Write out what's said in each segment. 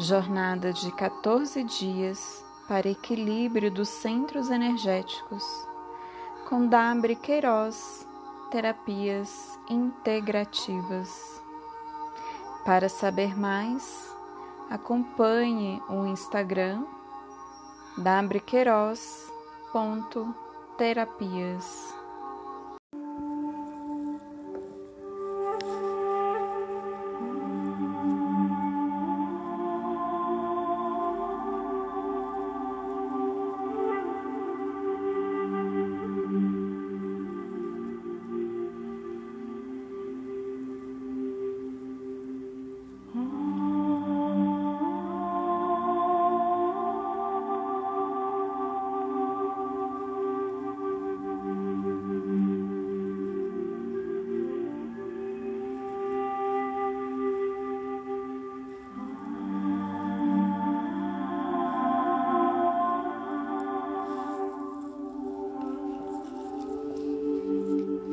Jornada de 14 dias para equilíbrio dos centros energéticos, com Dabre Queiroz, Terapias Integrativas. Para saber mais, acompanhe o Instagram dabrequeiroz.terapias.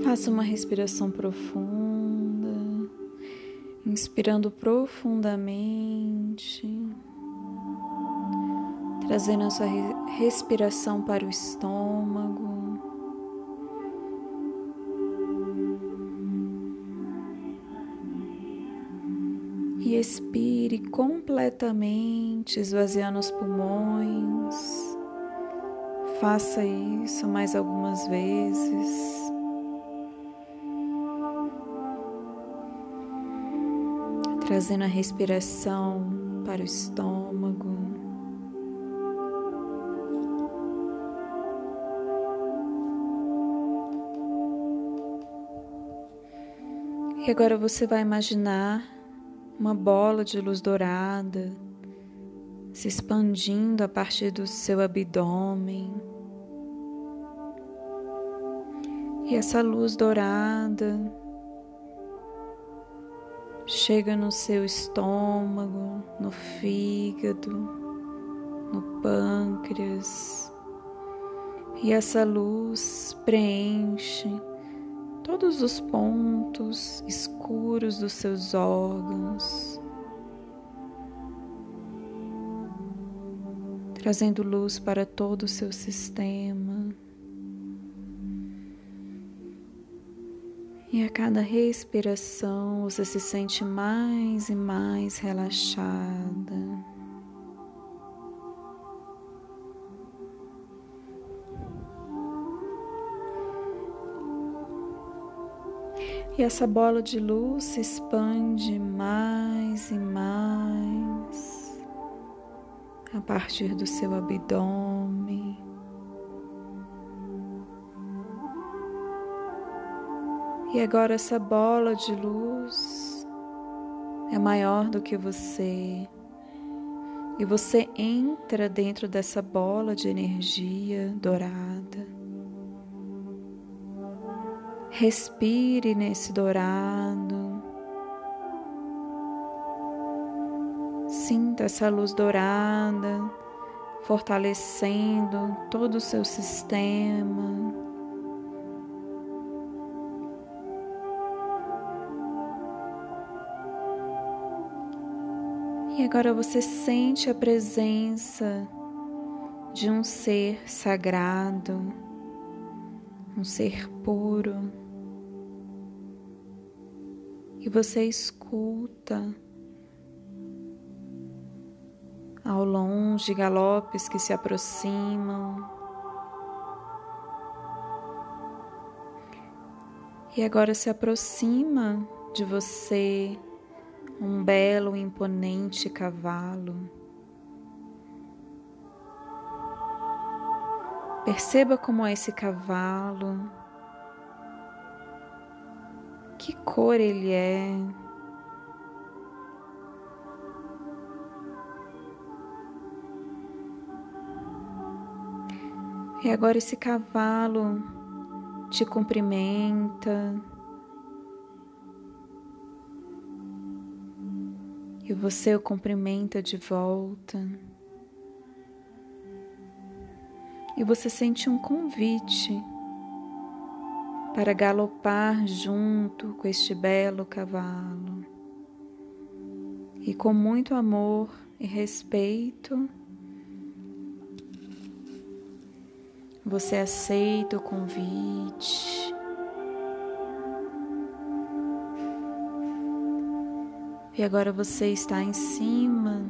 Faça uma respiração profunda, inspirando profundamente, trazendo a sua respiração para o estômago. E expire completamente, esvaziando os pulmões. Faça isso mais algumas vezes. Trazendo a respiração para o estômago. E agora você vai imaginar uma bola de luz dourada se expandindo a partir do seu abdômen. E essa luz dourada chega no seu estômago, no fígado, no pâncreas, e essa luz preenche todos os pontos escuros dos seus órgãos, trazendo luz para todo o seu sistema. E a cada respiração você se sente mais e mais relaxada. E essa bola de luz se expande mais e mais a partir do seu abdômen. E agora essa bola de luz é maior do que você. E você entra dentro dessa bola de energia dourada. Respire nesse dourado. Sinta essa luz dourada fortalecendo todo o seu sistema E agora você sente a presença de um ser sagrado, um ser puro. E você escuta ao longe galopes que se aproximam. E agora se aproxima de você um belo, imponente cavalo. Perceba como é esse cavalo, que cor ele é. E agora esse cavalo te cumprimenta. E você o cumprimenta de volta. E você sente um convite para galopar junto com este belo cavalo. E com muito amor e respeito, você aceita o convite. E agora você está em cima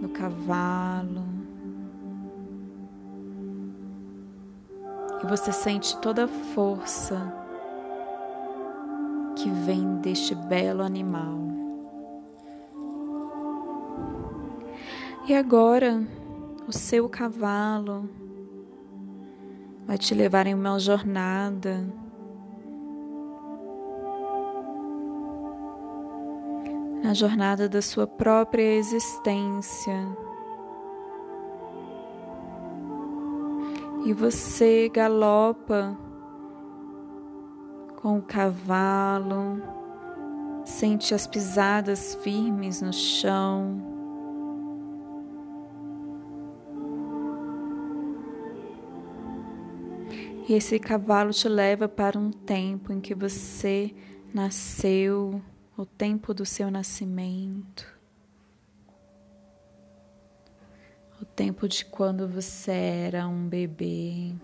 do cavalo. E você sente toda a força que vem deste belo animal. E agora, o seu cavalo vai te levar em uma jornada. Na jornada da sua própria existência. E você galopa com o cavalo, sente as pisadas firmes no chão. E esse cavalo te leva para um tempo em que você nasceu, o tempo do seu nascimento, o tempo de quando você era um bebê.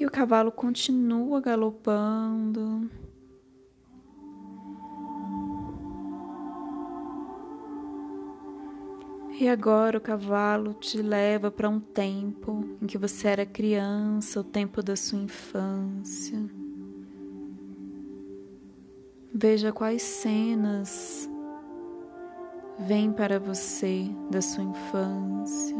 E o cavalo continua galopando. E agora o cavalo te leva para um tempo em que você era criança, o tempo da sua infância. Veja quais cenas vêm para você da sua infância.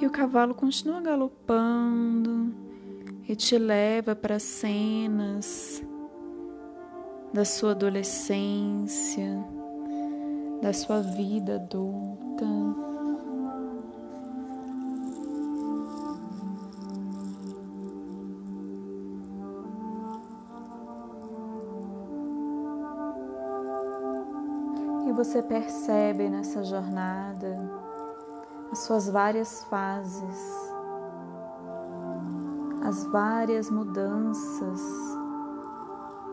E o cavalo continua galopando e te leva para cenas da sua adolescência, da sua vida adulta. E você percebe nessa jornada as suas várias fases, as várias mudanças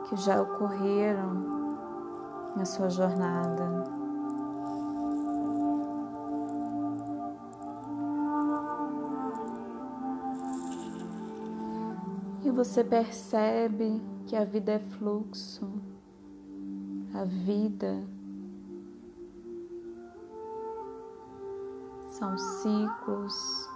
que já ocorreram na sua jornada. E você percebe que a vida é fluxo, a vida são ciclos.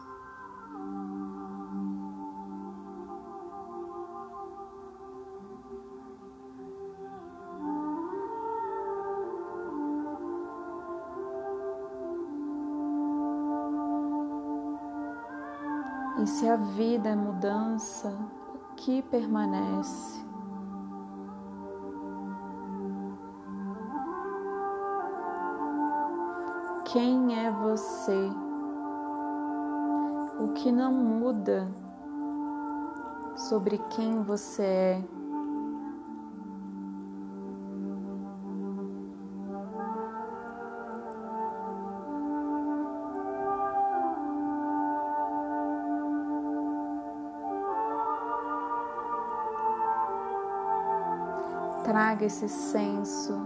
E se a vida é mudança, o que permanece? Quem é você? O que não muda sobre quem você é? Traga esse senso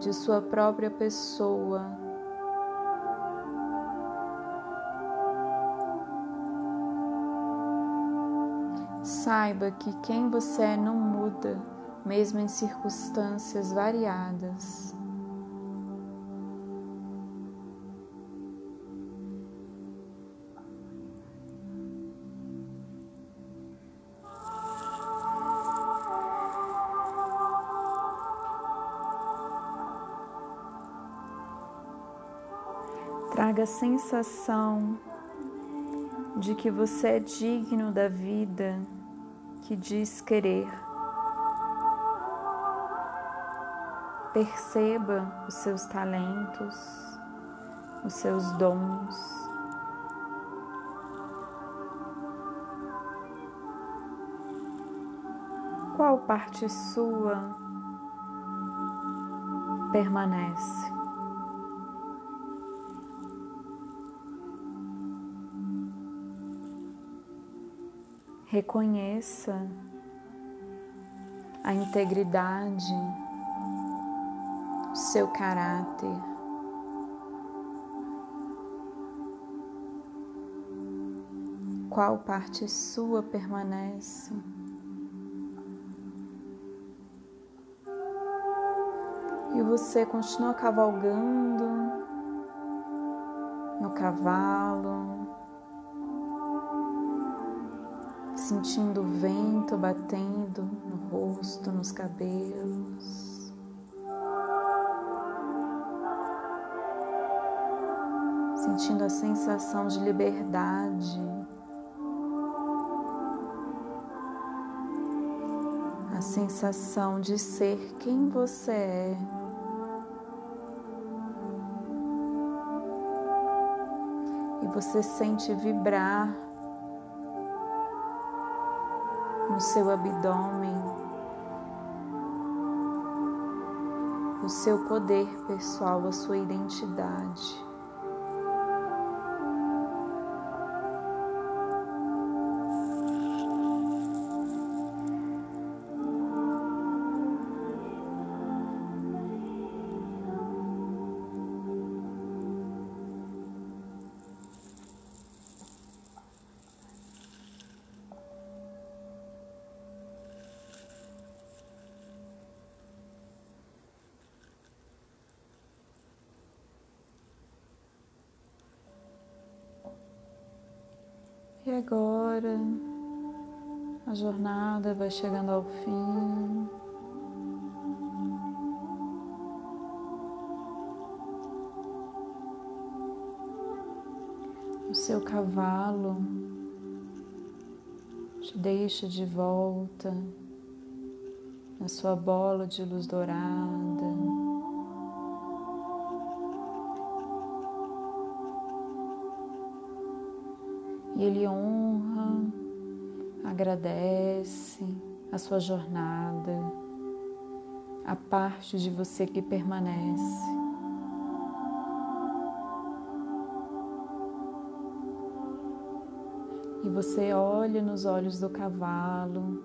de sua própria pessoa Saiba que quem você é não muda, mesmo em circunstâncias variadas. Traga a sensação de que você é digno da vida que diz querer. Perceba os seus talentos, os seus dons. Qual parte sua permanece? Reconheça a integridade, o seu caráter. Qual parte sua permanece? E você continua cavalgando no cavalo, sentindo o vento batendo no rosto, nos cabelos. Sentindo a sensação de liberdade, a sensação de ser quem você é. você sente vibrar no seu abdômen o seu poder pessoal, a sua identidade. E agora a jornada vai chegando ao fim. O seu cavalo te deixa de volta na sua bola de luz dourada. E ele honra, agradece a sua jornada, a parte de você que permanece. E você olha nos olhos do cavalo.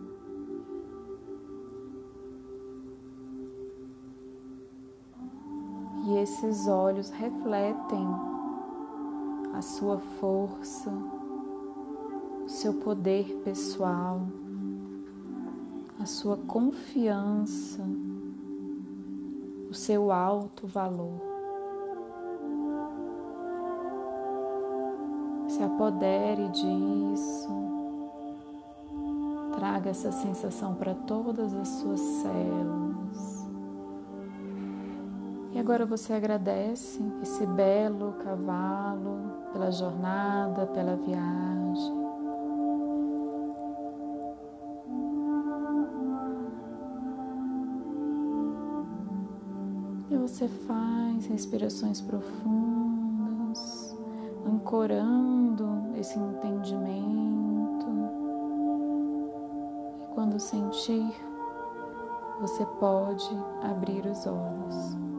E esses olhos refletem a sua força, seu poder pessoal, a sua confiança, o seu alto valor. Se apodere disso, traga essa sensação para todas as suas células. E agora você agradece esse belo cavalo pela jornada, pela viagem. Você faz respirações profundas, ancorando esse entendimento. E quando sentir, você pode abrir os olhos.